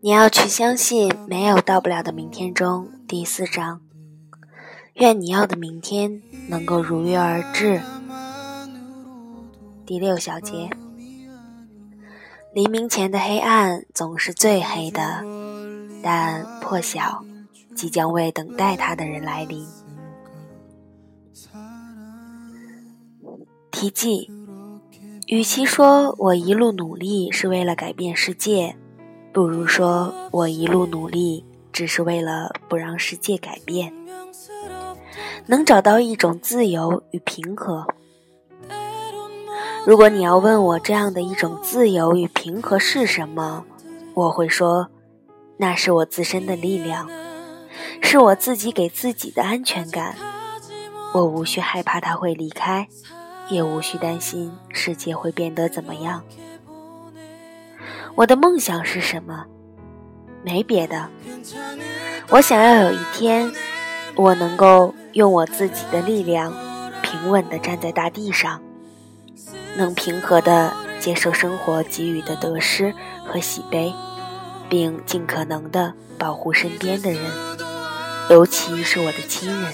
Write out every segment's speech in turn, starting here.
你要去相信没有到不了的明天中第四章，愿你要的明天能够如约而至。第六小节，黎明前的黑暗总是最黑的，但破晓即将为等待它的人来临。题记：与其说我一路努力是为了改变世界。不如说，我一路努力，只是为了不让世界改变，能找到一种自由与平和。如果你要问我这样的一种自由与平和是什么，我会说，那是我自身的力量，是我自己给自己的安全感。我无需害怕它会离开，也无需担心世界会变得怎么样。我的梦想是什么？没别的，我想要有一天，我能够用我自己的力量，平稳地站在大地上，能平和地接受生活给予的得失和喜悲，并尽可能地保护身边的人，尤其是我的亲人。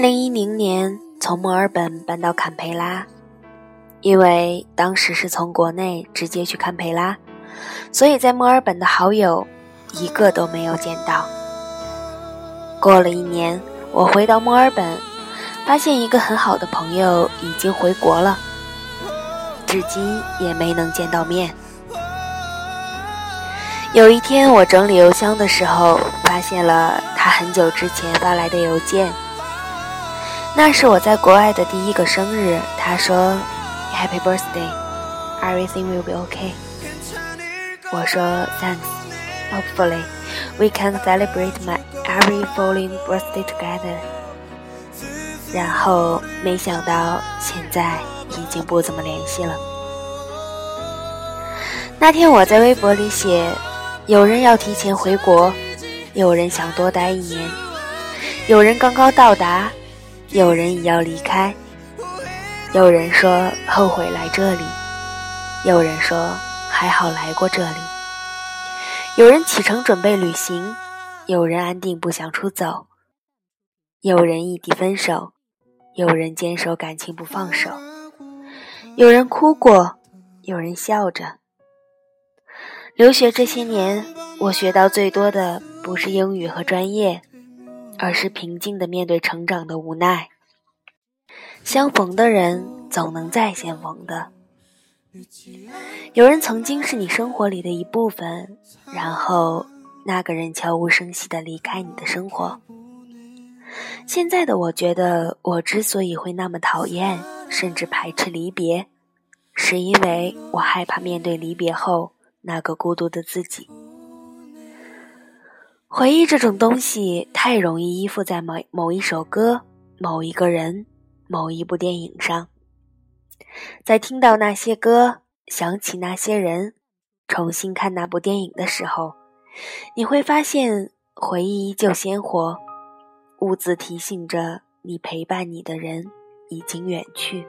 二零一零年从墨尔本搬到坎培拉，因为当时是从国内直接去堪培拉，所以在墨尔本的好友一个都没有见到。过了一年，我回到墨尔本，发现一个很好的朋友已经回国了，至今也没能见到面。有一天，我整理邮箱的时候，发现了他很久之前发来的邮件。那是我在国外的第一个生日。他说：“Happy birthday, everything will be OK。”我说：“Thanks, hopefully we can celebrate my every falling birthday together。”然后没想到现在已经不怎么联系了。那天我在微博里写。有人要提前回国，有人想多待一年，有人刚刚到达，有人已要离开，有人说后悔来这里，有人说还好来过这里，有人启程准备旅行，有人安定不想出走，有人异地分手，有人坚守感情不放手，有人哭过，有人笑着。留学这些年，我学到最多的不是英语和专业，而是平静的面对成长的无奈。相逢的人总能再相逢的。有人曾经是你生活里的一部分，然后那个人悄无声息的离开你的生活。现在的我觉得，我之所以会那么讨厌甚至排斥离别，是因为我害怕面对离别后。那个孤独的自己，回忆这种东西太容易依附在某某一首歌、某一个人、某一部电影上。在听到那些歌、想起那些人、重新看那部电影的时候，你会发现回忆依旧鲜活，兀自提醒着你陪伴你的人已经远去，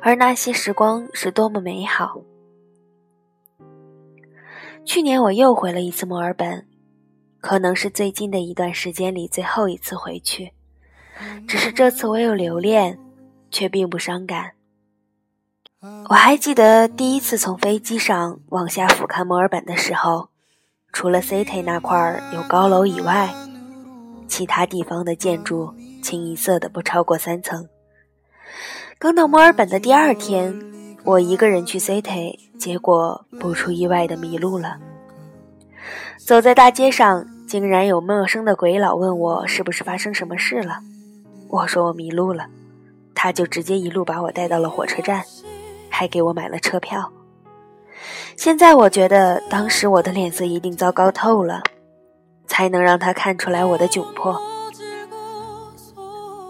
而那些时光是多么美好。去年我又回了一次墨尔本，可能是最近的一段时间里最后一次回去。只是这次我有留恋，却并不伤感。我还记得第一次从飞机上往下俯瞰墨尔本的时候，除了 City 那块有高楼以外，其他地方的建筑清一色的不超过三层。刚到墨尔本的第二天。我一个人去 City，结果不出意外的迷路了。走在大街上，竟然有陌生的鬼佬问我是不是发生什么事了。我说我迷路了，他就直接一路把我带到了火车站，还给我买了车票。现在我觉得当时我的脸色一定糟糕透了，才能让他看出来我的窘迫。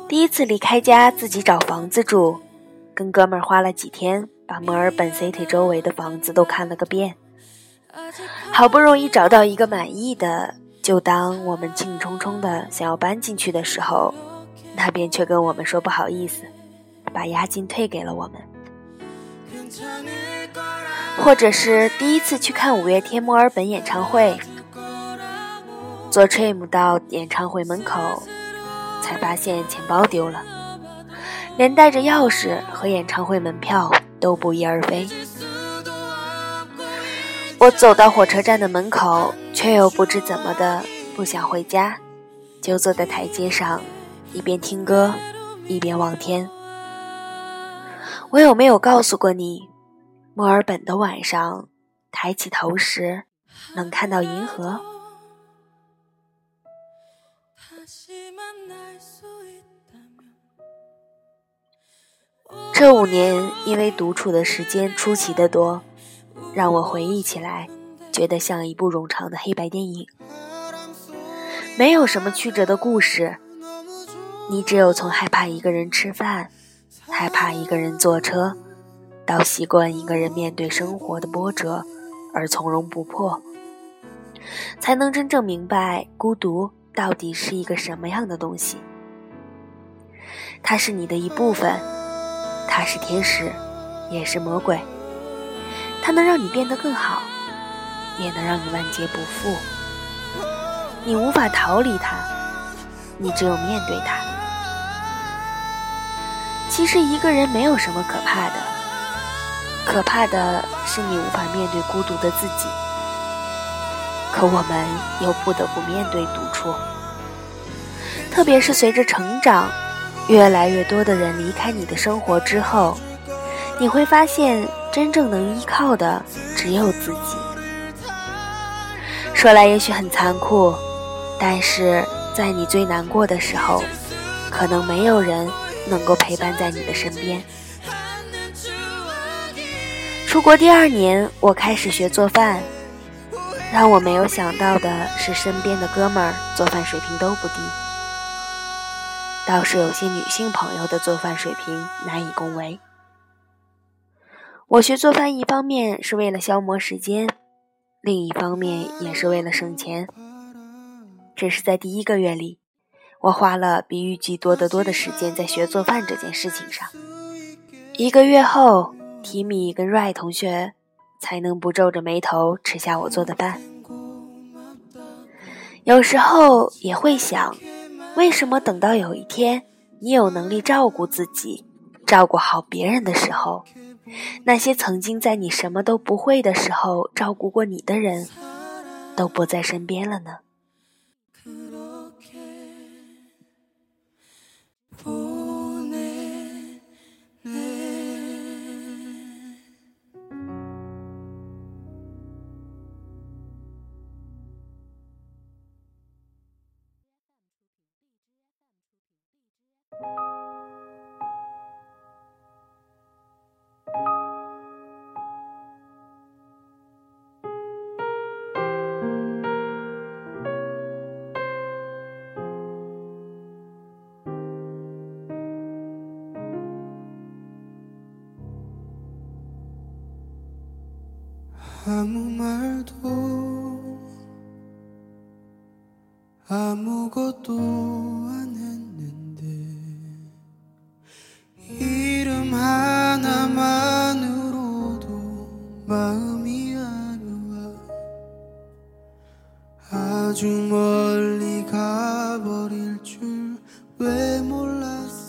第一次离开家自己找房子住，跟哥们儿花了几天，把墨尔本 City 周围的房子都看了个遍。好不容易找到一个满意的，就当我们兴冲冲的想要搬进去的时候，那边却跟我们说不好意思，把押金退给了我们。或者是第一次去看五月天墨尔本演唱会，坐 tram 到演唱会门口，才发现钱包丢了，连带着钥匙和演唱会门票都不翼而飞。我走到火车站的门口，却又不知怎么的不想回家，就坐在台阶上，一边听歌，一边望天。我有没有告诉过你，墨尔本的晚上，抬起头时能看到银河？这五年，因为独处的时间出奇的多。让我回忆起来，觉得像一部冗长的黑白电影，没有什么曲折的故事。你只有从害怕一个人吃饭，害怕一个人坐车，到习惯一个人面对生活的波折而从容不迫，才能真正明白孤独到底是一个什么样的东西。它是你的一部分，它是天使，也是魔鬼。它能让你变得更好，也能让你万劫不复。你无法逃离它，你只有面对它。其实一个人没有什么可怕的，可怕的是你无法面对孤独的自己。可我们又不得不面对独处，特别是随着成长，越来越多的人离开你的生活之后，你会发现。真正能依靠的只有自己。说来也许很残酷，但是在你最难过的时候，可能没有人能够陪伴在你的身边。出国第二年，我开始学做饭，让我没有想到的是，身边的哥们儿做饭水平都不低，倒是有些女性朋友的做饭水平难以恭维。我学做饭，一方面是为了消磨时间，另一方面也是为了省钱。只是在第一个月里，我花了比预计多得多的时间在学做饭这件事情上。一个月后，提米跟 Ray 同学才能不皱着眉头吃下我做的饭。有时候也会想，为什么等到有一天你有能力照顾自己、照顾好别人的时候？那些曾经在你什么都不会的时候照顾过你的人，都不在身边了呢。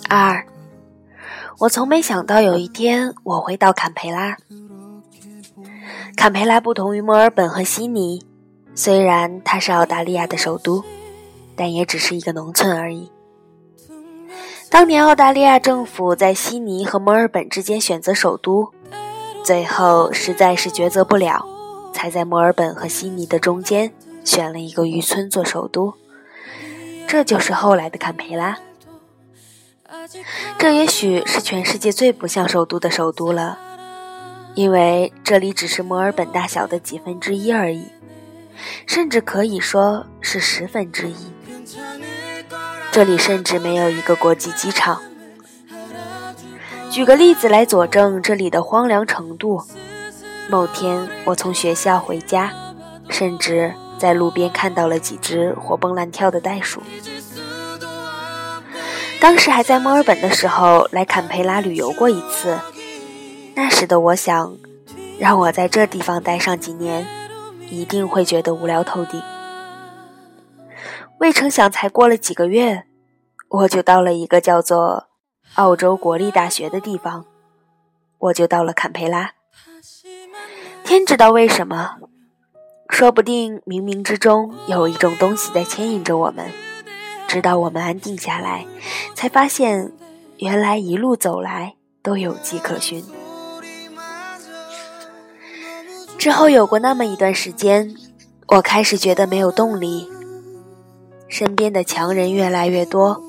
二，我从没想到有一天我会到坎培拉。 坎培拉不同于墨尔本和悉尼，虽然它是澳大利亚的首都，但也只是一个农村而已。当年澳大利亚政府在悉尼和墨尔本之间选择首都，最后实在是抉择不了，才在墨尔本和悉尼的中间选了一个渔村做首都，这就是后来的坎培拉。这也许是全世界最不像首都的首都了，因为这里只是墨尔本大小的几分之一而已，甚至可以说是十分之一。这里甚至没有一个国际机场。举个例子来佐证这里的荒凉程度：某天我从学校回家，甚至在路边看到了几只活蹦乱跳的袋鼠。当时还在墨尔本的时候，来坎培拉旅游过一次。那时的我想，让我在这地方待上几年，一定会觉得无聊透顶。未成想，才过了几个月，我就到了一个叫做澳洲国立大学的地方，我就到了坎培拉。天知道为什么，说不定冥冥之中有一种东西在牵引着我们。直到我们安定下来，才发现，原来一路走来都有迹可循。之后有过那么一段时间，我开始觉得没有动力，身边的强人越来越多，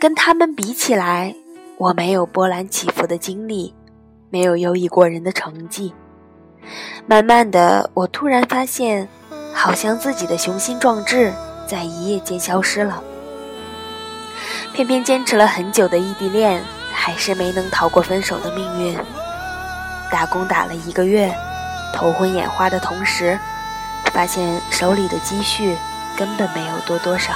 跟他们比起来，我没有波澜起伏的经历，没有优异过人的成绩。慢慢的，我突然发现，好像自己的雄心壮志在一夜间消失了。偏偏坚持了很久的异地恋，还是没能逃过分手的命运。打工打了一个月，头昏眼花的同时，发现手里的积蓄根本没有多多少。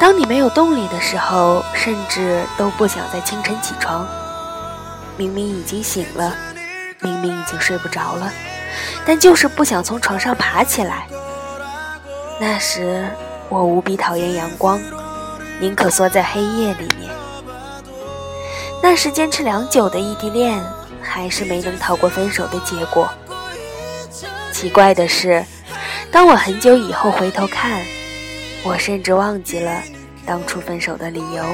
当你没有动力的时候，甚至都不想在清晨起床。明明已经醒了，明明已经睡不着了，但就是不想从床上爬起来。那时。我无比讨厌阳光，宁可缩在黑夜里面。那时坚持良久的异地恋，还是没能逃过分手的结果。奇怪的是，当我很久以后回头看，我甚至忘记了当初分手的理由。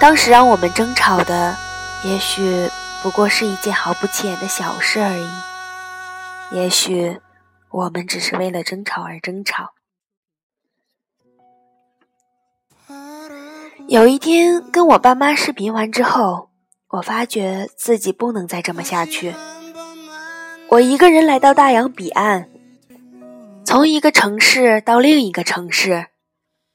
当时让我们争吵的，也许不过是一件毫不起眼的小事而已。也许我们只是为了争吵而争吵。有一天跟我爸妈视频完之后，我发觉自己不能再这么下去。我一个人来到大洋彼岸，从一个城市到另一个城市，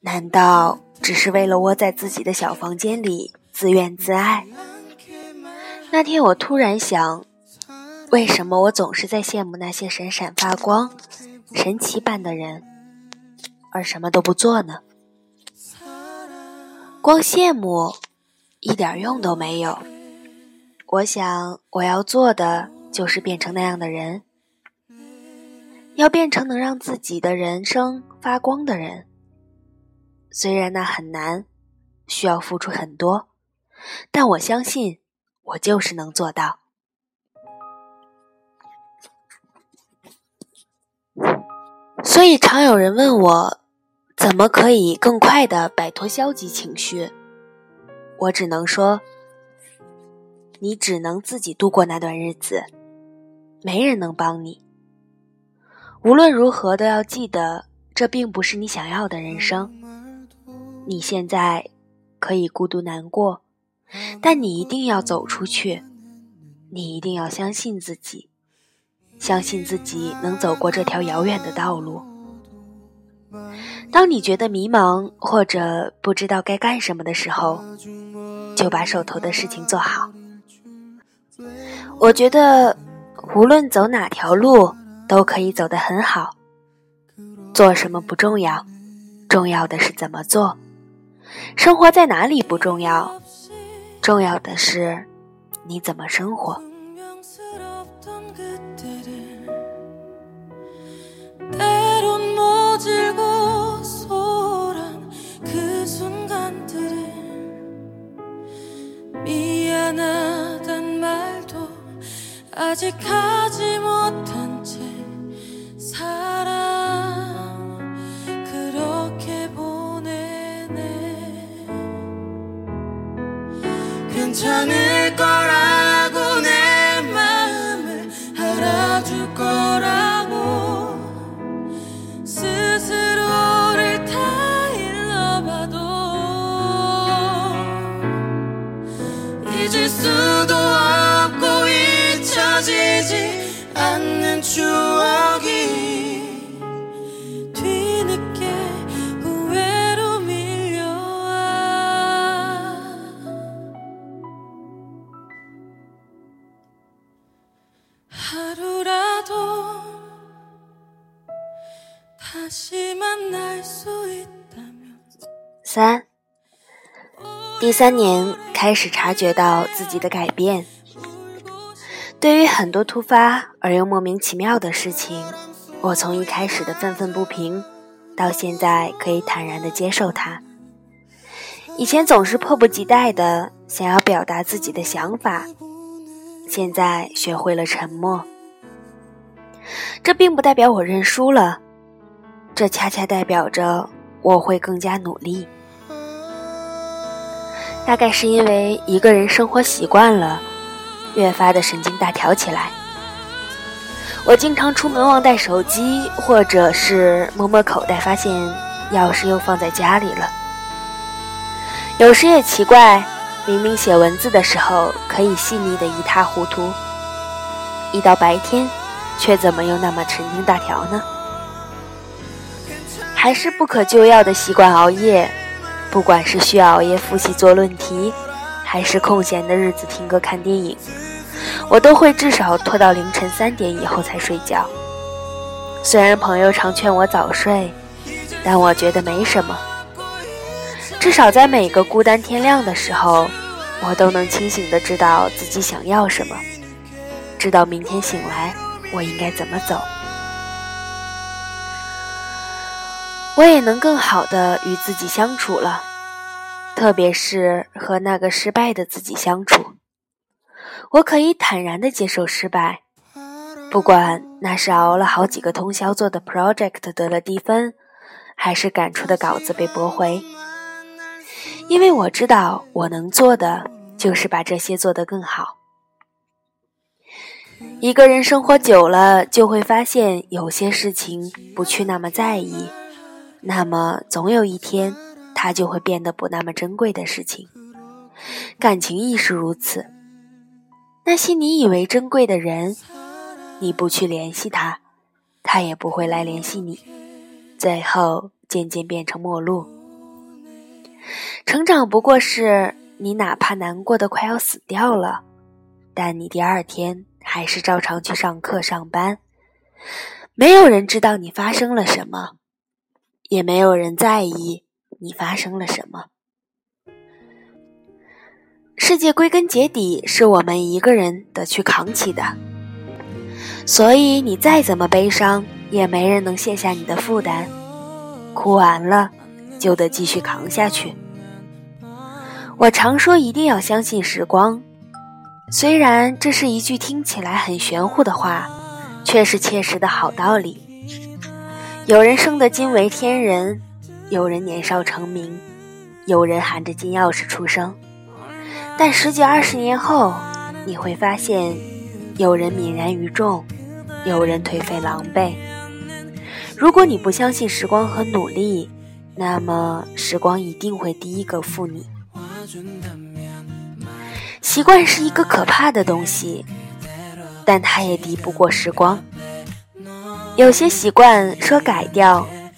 难道只是为了窝在自己的小房间里自怨自艾？那天我突然想，为什么我总是在羡慕那些闪闪发光、神奇般的人，而什么都不做呢？光羡慕，一点用都没有。我想，我要做的就是变成那样的人，要变成能让自己的人生发光的人。虽然那很难，需要付出很多，但我相信，我就是能做到。所以，常有人问我。怎么可以更快的摆脱消极情绪？我只能说，你只能自己度过那段日子，没人能帮你。无论如何都要记得，这并不是你想要的人生。你现在可以孤独难过，但你一定要走出去，你一定要相信自己，相信自己能走过这条遥远的道路。当你觉得迷茫或者不知道该干什么的时候，就把手头的事情做好。我觉得无论走哪条路都可以走得很好。做什么不重要重要的是怎么做。生活在哪里不重要重要的是你怎么生活。 아직 하지 못한 채 사랑 그렇게 보내네. 괜찮은 않는 추억이 뒤늦게 후회로 밀려와 하루라도 다시 만날 수 있다면 三，第三年开始察觉到自己的改变。 对于很多突发而又莫名其妙的事情，我从一开始的愤愤不平，到现在可以坦然的接受它。以前总是迫不及待的想要表达自己的想法，现在学会了沉默。这并不代表我认输了，这恰恰代表着我会更加努力。大概是因为一个人生活习惯了，越发的神经大条起来。我经常出门忘带手机，或者是摸摸口袋，发现钥匙又放在家里了。有时也奇怪，明明写文字的时候可以细腻的一塌糊涂，一到白天，却怎么又那么神经大条呢？还是不可救药的习惯熬夜。不管是需要熬夜复习做论题，还是空闲的日子听歌看电影，我都会至少拖到凌晨三点以后才睡觉。虽然朋友常劝我早睡，但我觉得没什么。至少在每个孤单天亮的时候，我都能清醒的知道自己想要什么，知道明天醒来我应该怎么走。我也能更好的与自己相处了，特别是和那个失败的自己相处。我可以坦然的接受失败，不管那是熬了好几个通宵做的 project 得了低分，还是赶出的稿子被驳回。因为我知道我能做的就是把这些做得更好。一个人生活久了，就会发现有些事情不去那么在意。那么，总有一天，它就会变得不那么珍贵的事情。感情亦是如此。那些你以为珍贵的人，你不去联系他，他也不会来联系你，最后渐渐变成陌路。成长不过是你哪怕难过的快要死掉了，但你第二天还是照常去上课上班。没有人知道你发生了什么。也没有人在意你发生了什么。世界归根结底是我们一个人得去扛起的，所以你再怎么悲伤，也没人能卸下你的负担。哭完了，就得继续扛下去。我常说一定要相信时光，虽然这是一句听起来很玄乎的话，却是切实的好道理。有人生得惊为天人，有人年少成名，有人含着金钥匙出生。但十几二十年后，你会发现，有人泯然于众，有人颓废狼狈。如果你不相信时光和努力，那么时光一定会第一个负你。习惯是一个可怕的东西，但它也敌不过时光。有些习惯说改掉，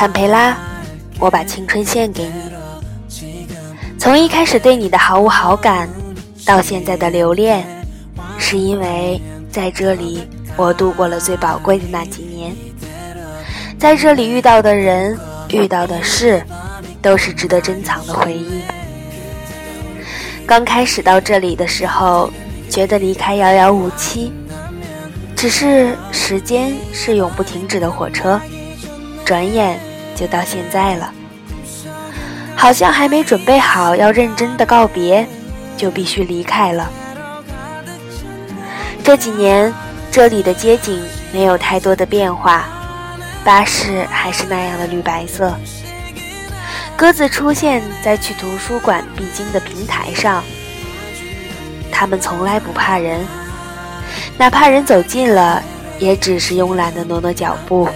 坎培拉，我把青春献给你。从一开始对你的毫无好感，到现在的留恋，是因为在这里我度过了最宝贵的那几年，在这里遇到的人、遇到的事，都是值得珍藏的回忆。刚开始到这里的时候，觉得离开遥遥无期。只是时间是永不停止的火车，转眼就到现在了。好像还没准备好要认真的告别，就必须离开了。这几年，这里的街景没有太多的变化，巴士还是那样的绿白色。鸽子出现在去图书馆必经的平台上，它们从来不怕人。哪怕人走近了，也只是慵懒的挪挪脚步，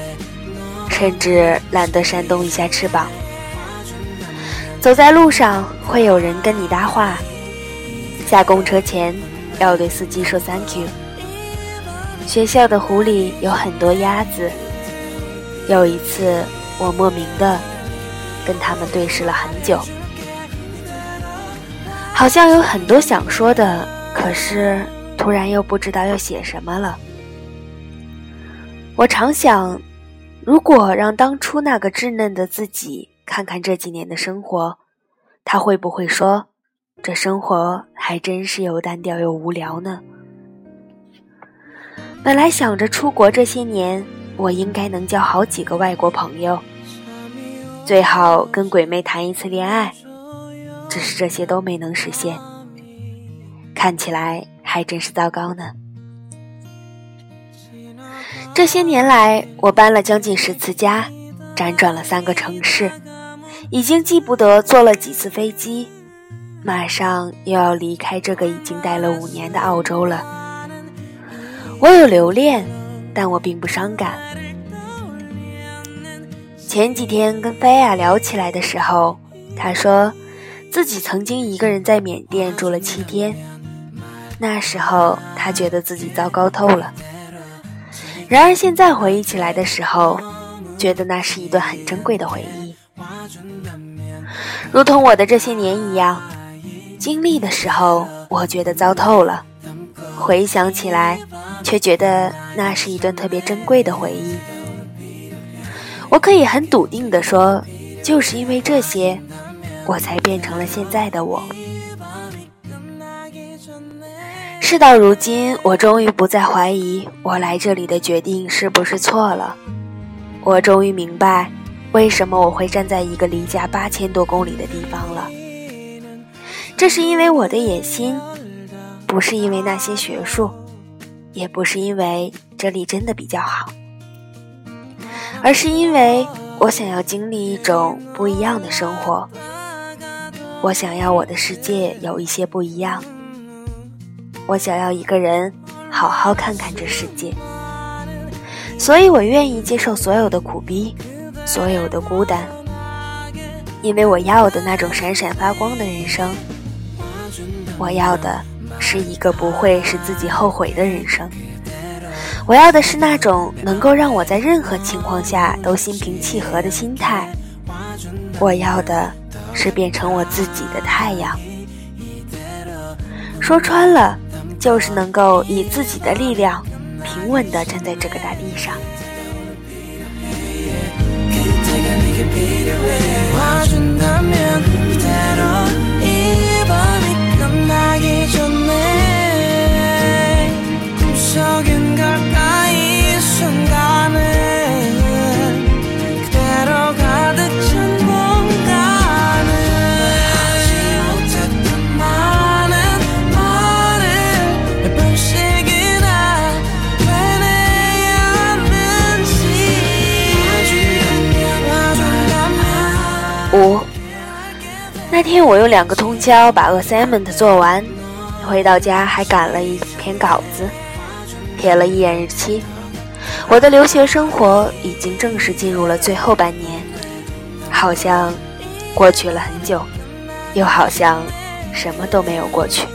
甚至懒得扇动一下翅膀。走在路上，会有人跟你搭话。下公车前，要对司机说 “thank you”。学校的湖里有很多鸭子。有一次，我莫名的跟他们对视了很久，好像有很多想说的，可是。突然又不知道要写什么了。我常想，如果让当初那个稚嫩的自己看看这几年的生活，他会不会说：“这生活还真是又单调又无聊呢？”本来想着出国这些年，我应该能交好几个外国朋友，最好跟鬼妹谈一次恋爱，只是这些都没能实现。看起来。还真是糟糕呢。这些年来，我搬了将近十次家，辗转了三个城市，已经记不得坐了几次飞机，马上又要离开这个已经待了五年的澳洲了。我有留恋，但我并不伤感。前几天跟菲亚聊起来的时候，他说自己曾经一个人在缅甸住了七天。那时候他觉得自己糟糕透了，然而现在回忆起来的时候，觉得那是一段很珍贵的回忆。如同我的这些年一样，经历的时候我觉得糟透了，回想起来却觉得那是一段特别珍贵的回忆。我可以很笃定地说，就是因为这些，我才变成了现在的我。事到如今，我终于不再怀疑我来这里的决定是不是错了。我终于明白，为什么我会站在一个离家八千多公里的地方了。这是因为我的野心，不是因为那些学术，也不是因为这里真的比较好，而是因为我想要经历一种不一样的生活。我想要我的世界有一些不一样。我想要一个人好好看看这世界，所以我愿意接受所有的苦逼，所有的孤单，因为我要的那种闪闪发光的人生，我要的是一个不会使自己后悔的人生，我要的是那种能够让我在任何情况下都心平气和的心态，我要的是变成我自己的太阳。说穿了。就是能够以自己的力量，平稳地站在这个大地上。那天，我用两个通宵把 assignment 做完，回到家还赶了一篇稿子，瞥了一眼日期。我的留学生活已经正式进入了最后半年，好像过去了很久，又好像什么都没有过去。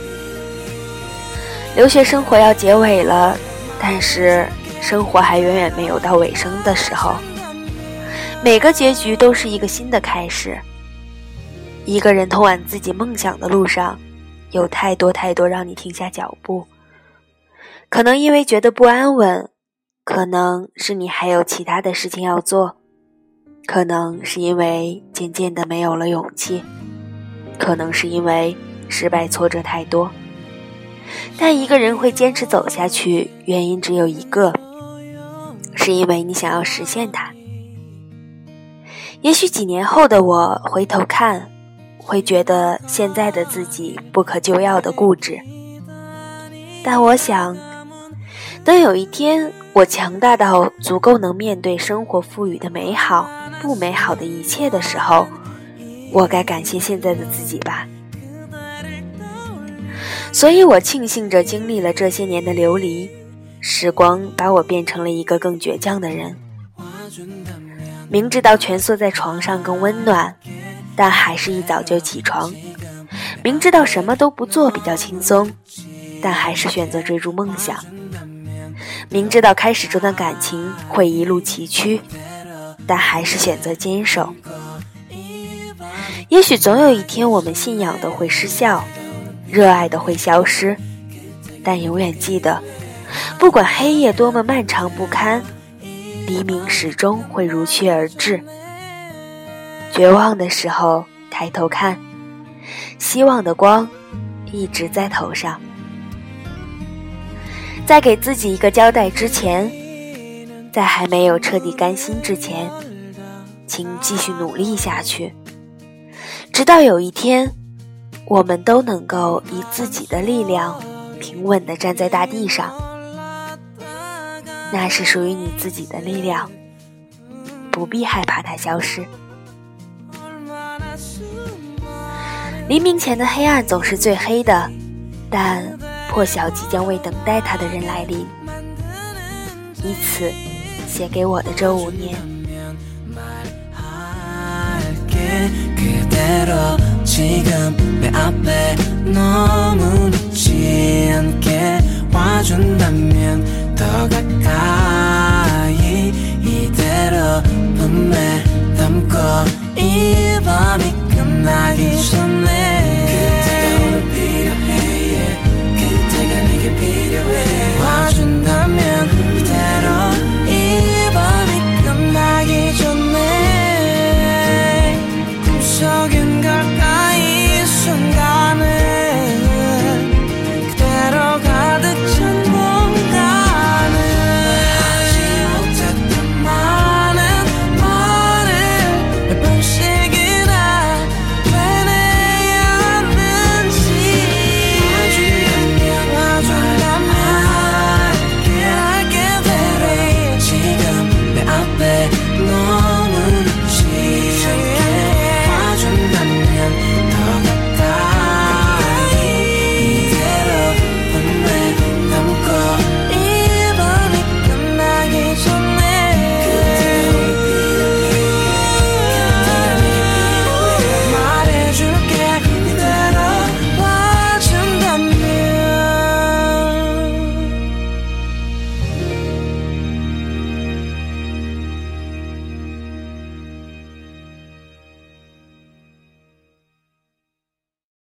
留学生活要结尾了，但是生活还远远没有到尾声的时候。每个结局都是一个新的开始。一个人通往自己梦想的路上，有太多太多让你停下脚步。可能因为觉得不安稳，可能是你还有其他的事情要做，可能是因为渐渐的没有了勇气，可能是因为失败挫折太多。但一个人会坚持走下去，原因只有一个，是因为你想要实现它。也许几年后的我回头看，会觉得现在的自己不可救药的固执。但我想，等有一天我强大到足够能面对生活赋予的美好、不美好的一切的时候，我该感谢现在的自己吧。所以我庆幸着经历了这些年的流离，时光把我变成了一个更倔强的人。明知道蜷缩在床上更温暖，但还是一早就起床；明知道什么都不做比较轻松，但还是选择追逐梦想；明知道开始这段感情会一路崎岖，但还是选择坚守。也许总有一天，我们信仰的会失效。热爱的会消失，但永远记得，不管黑夜多么漫长不堪，黎明始终会如期而至。绝望的时候抬头看，希望的光一直在头上。在给自己一个交代之前，在还没有彻底甘心之前，请继续努力下去，直到有一天。我们都能够以自己的力量平稳地站在大地上，那是属于你自己的力量，不必害怕它消失。黎明前的黑暗总是最黑的但破晓即将为等待它的人来临。以此写给我的这五年。навіщо не?